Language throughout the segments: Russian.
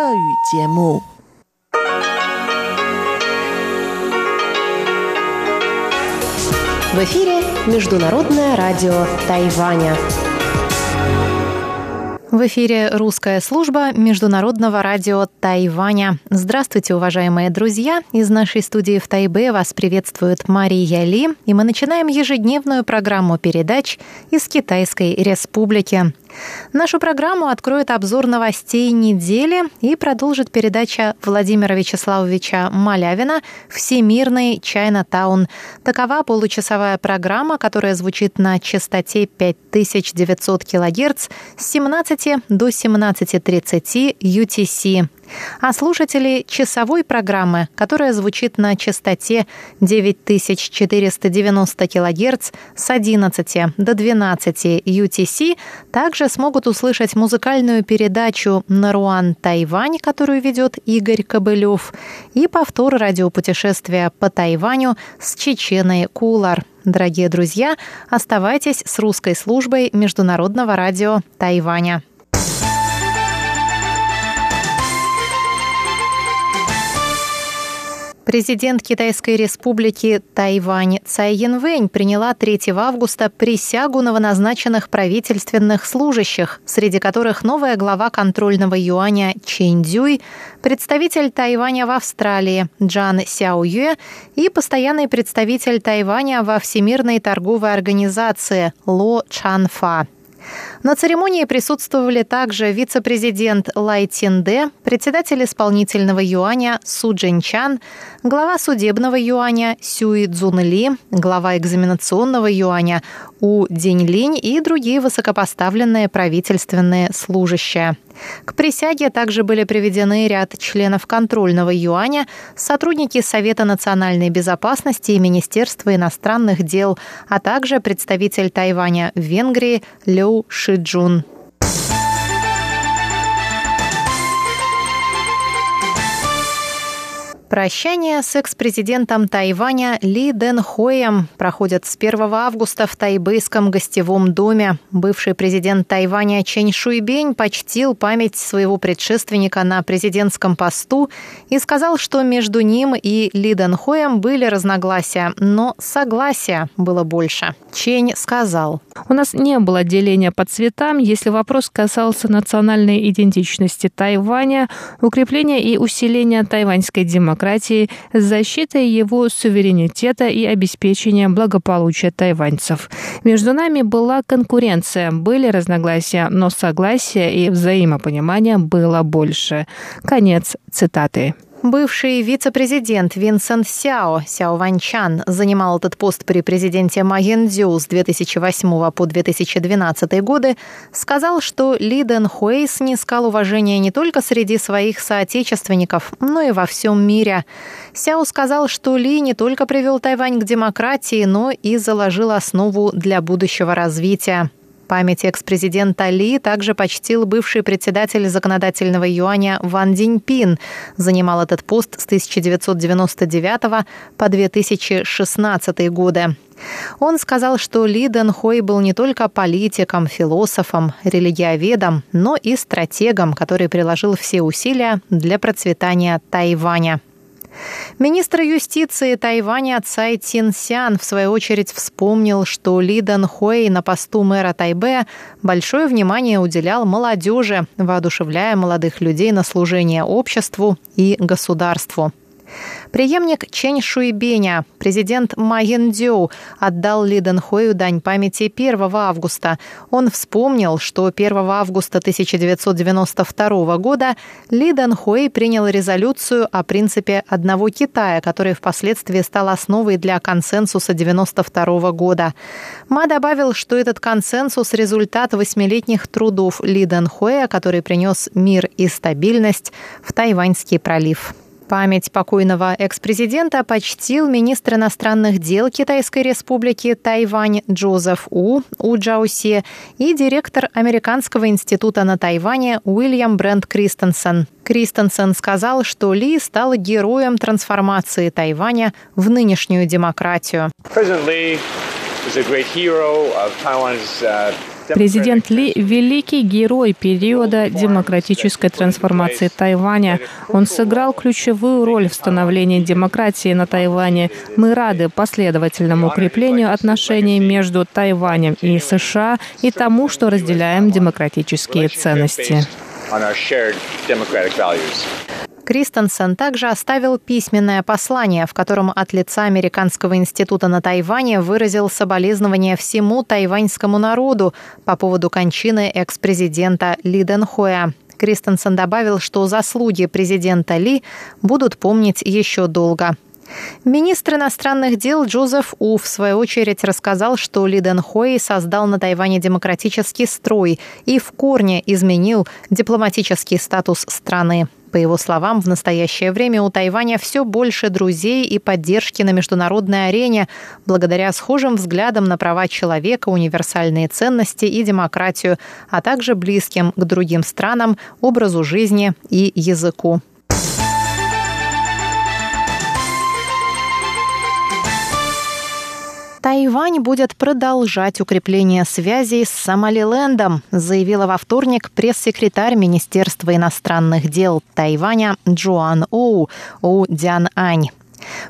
В эфире Международное радио Тайваня. В эфире русская служба Международного радио Тайваня. Здравствуйте, уважаемые друзья! Из нашей студии в Тайбе вас приветствует Мария Ли, и мы начинаем ежедневную программу передач из Китайской Республики. Нашу программу откроет обзор новостей недели и продолжит передача Владимира Вячеславовича Малявина «Всемирный Чайна-таун». Такова получасовая программа, которая звучит на частоте 5900 кГц с 17 до 17.30 UTC а слушатели часовой программы, которая звучит на частоте 9490 кГц с 11 до 12 UTC, также смогут услышать музыкальную передачу «Наруан Тайвань», которую ведет Игорь Кобылев, и повтор радиопутешествия по Тайваню с Чеченой Кулар. Дорогие друзья, оставайтесь с русской службой Международного радио Тайваня. Президент Китайской республики Тайвань Цай Янвэнь приняла 3 августа присягу новоназначенных правительственных служащих, среди которых новая глава контрольного юаня Чэнь Дюй, представитель Тайваня в Австралии Джан Сяо Юэ и постоянный представитель Тайваня во Всемирной торговой организации Ло Чан Фа. На церемонии присутствовали также вице-президент Лай Тинде, председатель исполнительного юаня Су Джинчан, глава судебного юаня Сюи Цзунли, глава экзаменационного юаня У Деньлинь и другие высокопоставленные правительственные служащие. К присяге также были приведены ряд членов контрольного юаня, сотрудники Совета национальной безопасности и Министерства иностранных дел, а также представитель Тайваня в Венгрии Лю Шиджун. Прощание с экс-президентом Тайваня Ли Дэн Хоем проходит с 1 августа в тайбэйском гостевом доме. Бывший президент Тайваня Чэнь Шуйбень почтил память своего предшественника на президентском посту и сказал, что между ним и Ли Дэн Хоем были разногласия, но согласия было больше. Чэнь сказал. У нас не было деления по цветам, если вопрос касался национальной идентичности Тайваня, укрепления и усиления тайваньской демократии демократии с защитой его суверенитета и обеспечением благополучия тайваньцев. Между нами была конкуренция, были разногласия, но согласия и взаимопонимания было больше. Конец цитаты. Бывший вице-президент Винсент Сяо, Сяо Ванчан, занимал этот пост при президенте Ма Яндзю с 2008 по 2012 годы, сказал, что Ли Дэн Хуэй снискал уважение не только среди своих соотечественников, но и во всем мире. Сяо сказал, что Ли не только привел Тайвань к демократии, но и заложил основу для будущего развития. Память экс-президента Ли также почтил бывший председатель законодательного юаня Ван Диньпин. Занимал этот пост с 1999 по 2016 годы. Он сказал, что Ли Дэн Хой был не только политиком, философом, религиоведом, но и стратегом, который приложил все усилия для процветания Тайваня. Министр юстиции Тайваня Цай Тинсян в свою очередь вспомнил, что Ли Дэн Хуэй на посту мэра Тайбе большое внимание уделял молодежи, воодушевляя молодых людей на служение обществу и государству. Преемник Чэнь Шуйбеня, президент Ма Яндзю, отдал Ли Дэнхою дань памяти 1 августа. Он вспомнил, что 1 августа 1992 года Ли Дэнхуэй принял резолюцию о принципе одного Китая, который впоследствии стал основой для консенсуса 1992 года. Ма добавил, что этот консенсус – результат восьмилетних трудов Ли Дэнхуэя, который принес мир и стабильность в Тайваньский пролив. Память покойного экс-президента почтил министр иностранных дел Китайской республики Тайвань Джозеф У У Джауси и директор Американского института на Тайване Уильям Брент Кристенсен. Кристенсен сказал, что Ли стал героем трансформации Тайваня в нынешнюю демократию. Президент Ли великий герой периода демократической трансформации Тайваня. Он сыграл ключевую роль в становлении демократии на Тайване. Мы рады последовательному укреплению отношений между Тайванем и США и тому, что разделяем демократические ценности. Кристенсен также оставил письменное послание, в котором от лица Американского института на Тайване выразил соболезнования всему тайваньскому народу по поводу кончины экс-президента Ли Дэнхуя. Кристенсен добавил, что заслуги президента Ли будут помнить еще долго. Министр иностранных дел Джозеф У в свою очередь рассказал, что Ли Дэн Хуэй создал на Тайване демократический строй и в корне изменил дипломатический статус страны. По его словам, в настоящее время у Тайваня все больше друзей и поддержки на международной арене благодаря схожим взглядам на права человека, универсальные ценности и демократию, а также близким к другим странам, образу жизни и языку. Тайвань будет продолжать укрепление связей с Сомалилендом, заявила во вторник пресс-секретарь Министерства иностранных дел Тайваня Джоан Оу Оу Дян Ань.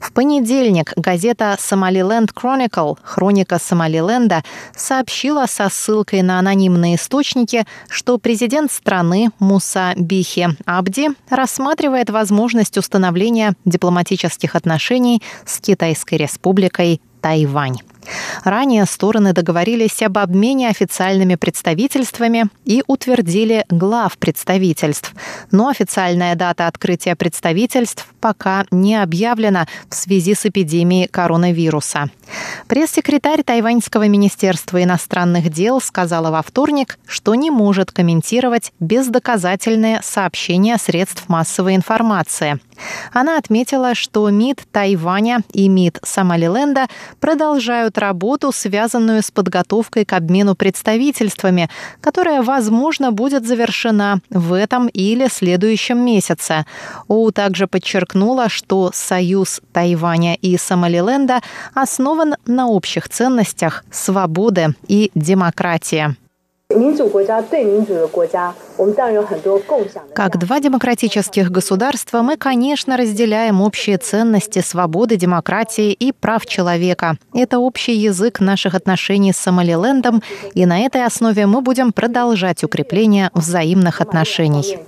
В понедельник газета «Сомалиленд Chronicle» «Хроника Сомалиленда» сообщила со ссылкой на анонимные источники, что президент страны Муса Бихи Абди рассматривает возможность установления дипломатических отношений с Китайской республикой Тайвань. Ранее стороны договорились об обмене официальными представительствами и утвердили глав представительств. Но официальная дата открытия представительств пока не объявлена в связи с эпидемией коронавируса. Пресс-секретарь Тайваньского министерства иностранных дел сказала во вторник, что не может комментировать бездоказательные сообщения средств массовой информации. Она отметила, что МИД Тайваня и МИД Сомалиленда продолжают работу, связанную с подготовкой к обмену представительствами, которая, возможно, будет завершена в этом или следующем месяце. Оу также подчеркнула, что союз Тайваня и Сомалиленда основан на общих ценностях свободы и демократии. Как два демократических государства мы, конечно, разделяем общие ценности свободы, демократии и прав человека. Это общий язык наших отношений с Сомалилендом, и на этой основе мы будем продолжать укрепление взаимных отношений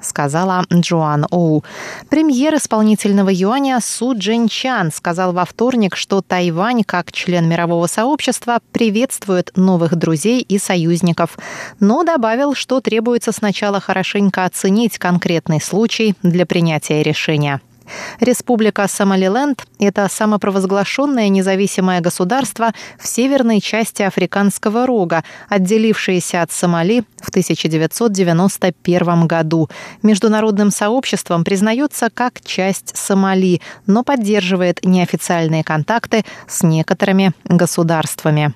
сказала Джоан Оу. Премьер исполнительного юаня Су Чан сказал во вторник, что Тайвань, как член мирового сообщества, приветствует новых друзей и союзников, но добавил, что требуется сначала хорошенько оценить конкретный случай для принятия решения. Республика Сомалиленд – это самопровозглашенное независимое государство в северной части Африканского рога, отделившееся от Сомали в 1991 году. Международным сообществом признается как часть Сомали, но поддерживает неофициальные контакты с некоторыми государствами.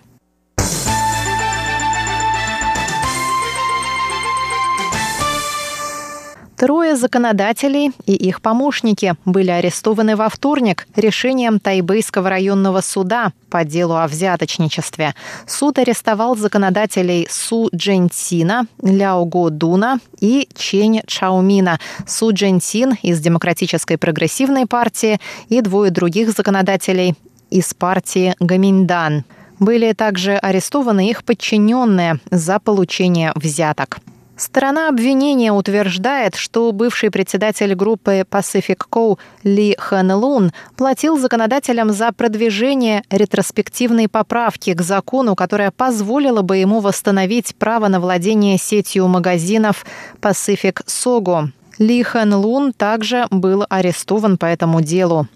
Трое законодателей и их помощники были арестованы во вторник решением Тайбэйского районного суда по делу о взяточничестве. Суд арестовал законодателей Су Джентина, Ляо Го Дуна и Чень Чаумина. Су Джентин из Демократической прогрессивной партии и двое других законодателей из партии Гаминдан. Были также арестованы их подчиненные за получение взяток. Сторона обвинения утверждает, что бывший председатель группы Pacific Co. Ли Хэн Лун платил законодателям за продвижение ретроспективной поправки к закону, которая позволила бы ему восстановить право на владение сетью магазинов Pacific Sogo. Ли Хэн Лун также был арестован по этому делу.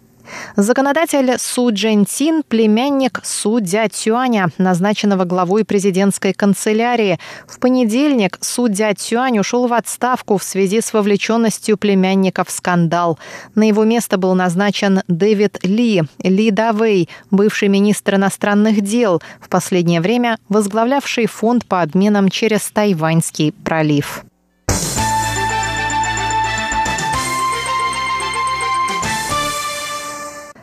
Законодатель Су Джентин – племянник Су Дя Цюаня, назначенного главой президентской канцелярии. В понедельник Су Дя Цюань ушел в отставку в связи с вовлеченностью племянника в скандал. На его место был назначен Дэвид Ли, Ли Давей, бывший министр иностранных дел, в последнее время возглавлявший фонд по обменам через Тайваньский пролив.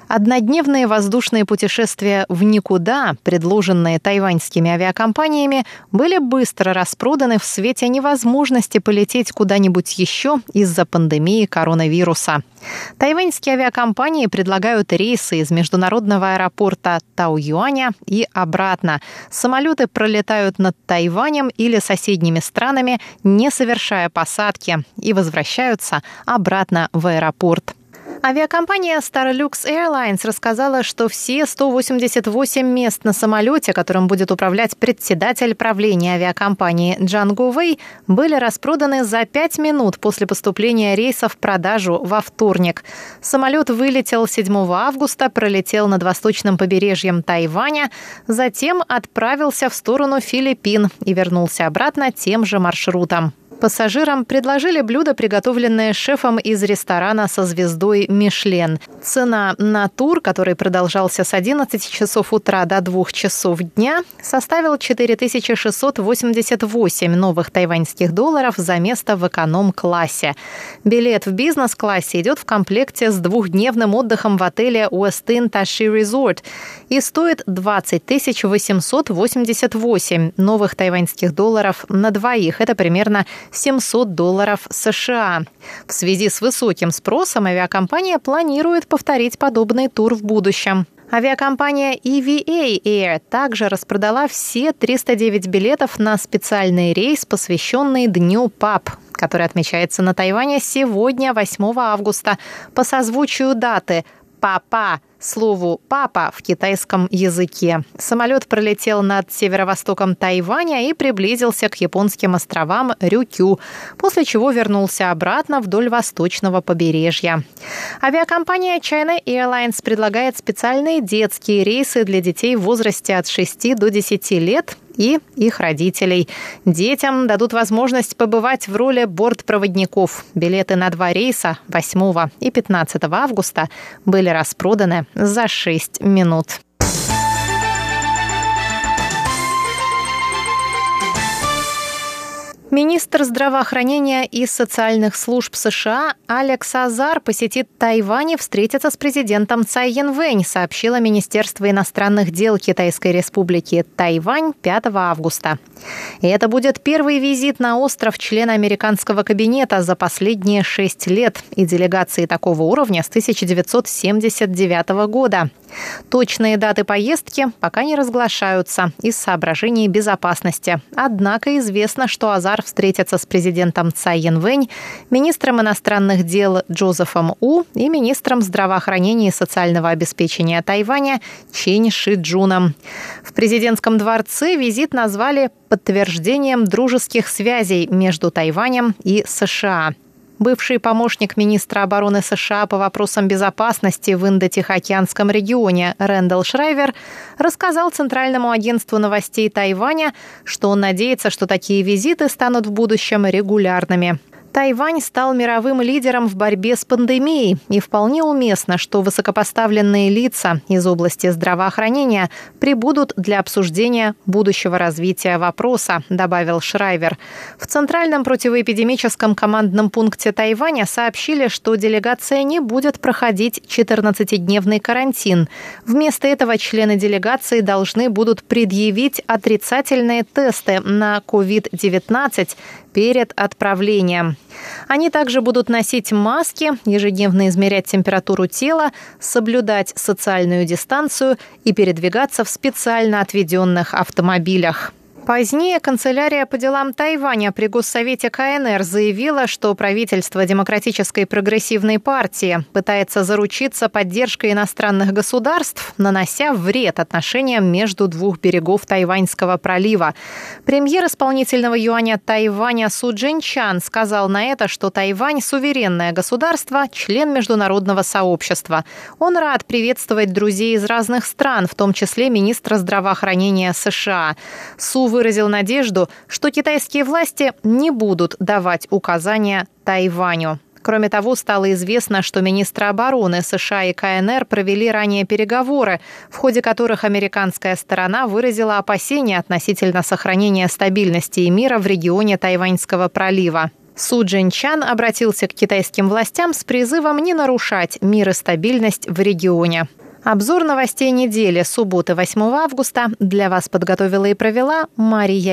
Однодневные воздушные путешествия в никуда, предложенные тайваньскими авиакомпаниями, были быстро распроданы в свете невозможности полететь куда-нибудь еще из-за пандемии коронавируса. Тайваньские авиакомпании предлагают рейсы из международного аэропорта Тау-Юаня и обратно. Самолеты пролетают над Тайванем или соседними странами, не совершая посадки, и возвращаются обратно в аэропорт. Авиакомпания Starlux Airlines рассказала, что все 188 мест на самолете, которым будет управлять председатель правления авиакомпании Джан Гувей, были распроданы за 5 минут после поступления рейса в продажу во вторник. Самолет вылетел 7 августа, пролетел над восточным побережьем Тайваня, затем отправился в сторону Филиппин и вернулся обратно тем же маршрутом. Пассажирам предложили блюдо, приготовленное шефом из ресторана со звездой «Мишлен». Цена на тур, который продолжался с 11 часов утра до 2 часов дня, составил 4688 новых тайваньских долларов за место в эконом-классе. Билет в бизнес-классе идет в комплекте с двухдневным отдыхом в отеле Westin Tashi Resort и стоит 20 888 новых тайваньских долларов на двоих. Это примерно 700 долларов США. В связи с высоким спросом авиакомпания планирует повторить подобный тур в будущем. Авиакомпания EVA Air также распродала все 309 билетов на специальный рейс, посвященный Дню ПАП, который отмечается на Тайване сегодня, 8 августа, по созвучию даты «Папа» слову «папа» в китайском языке. Самолет пролетел над северо-востоком Тайваня и приблизился к японским островам Рюкю, после чего вернулся обратно вдоль восточного побережья. Авиакомпания China Airlines предлагает специальные детские рейсы для детей в возрасте от 6 до 10 лет и их родителей. Детям дадут возможность побывать в роли бортпроводников. Билеты на два рейса 8 и 15 августа были распроданы за 6 минут. Министр здравоохранения и социальных служб США Алекс Азар посетит Тайвань и встретится с президентом Цай Янвэнь, сообщило Министерство иностранных дел Китайской Республики Тайвань 5 августа. И это будет первый визит на остров члена американского кабинета за последние шесть лет и делегации такого уровня с 1979 года. Точные даты поездки пока не разглашаются из соображений безопасности. Однако известно, что Азар встретится с президентом Цай Янвэнь, министром иностранных дел Джозефом У и министром здравоохранения и социального обеспечения Тайваня Чень Шиджуном. В президентском дворце визит назвали подтверждением дружеских связей между Тайванем и США. Бывший помощник министра обороны США по вопросам безопасности в Индо-Тихоокеанском регионе Рэндалл Шрайвер рассказал Центральному агентству новостей Тайваня, что он надеется, что такие визиты станут в будущем регулярными. Тайвань стал мировым лидером в борьбе с пандемией, и вполне уместно, что высокопоставленные лица из области здравоохранения прибудут для обсуждения будущего развития вопроса, добавил Шрайвер. В Центральном противоэпидемическом командном пункте Тайваня сообщили, что делегация не будет проходить 14-дневный карантин. Вместо этого члены делегации должны будут предъявить отрицательные тесты на COVID-19 перед отправлением. Они также будут носить маски, ежедневно измерять температуру тела, соблюдать социальную дистанцию и передвигаться в специально отведенных автомобилях. Позднее канцелярия по делам Тайваня при Госсовете КНР заявила, что правительство Демократической прогрессивной партии пытается заручиться поддержкой иностранных государств, нанося вред отношениям между двух берегов Тайваньского пролива. Премьер исполнительного юаня Тайваня Су Джинчан сказал на это, что Тайвань – суверенное государство, член международного сообщества. Он рад приветствовать друзей из разных стран, в том числе министра здравоохранения США. Су выразил надежду, что китайские власти не будут давать указания Тайваню. Кроме того, стало известно, что министры обороны США и КНР провели ранее переговоры, в ходе которых американская сторона выразила опасения относительно сохранения стабильности и мира в регионе Тайваньского пролива. Су Джинчан обратился к китайским властям с призывом не нарушать мир и стабильность в регионе. Обзор новостей недели субботы 8 августа для вас подготовила и провела Мария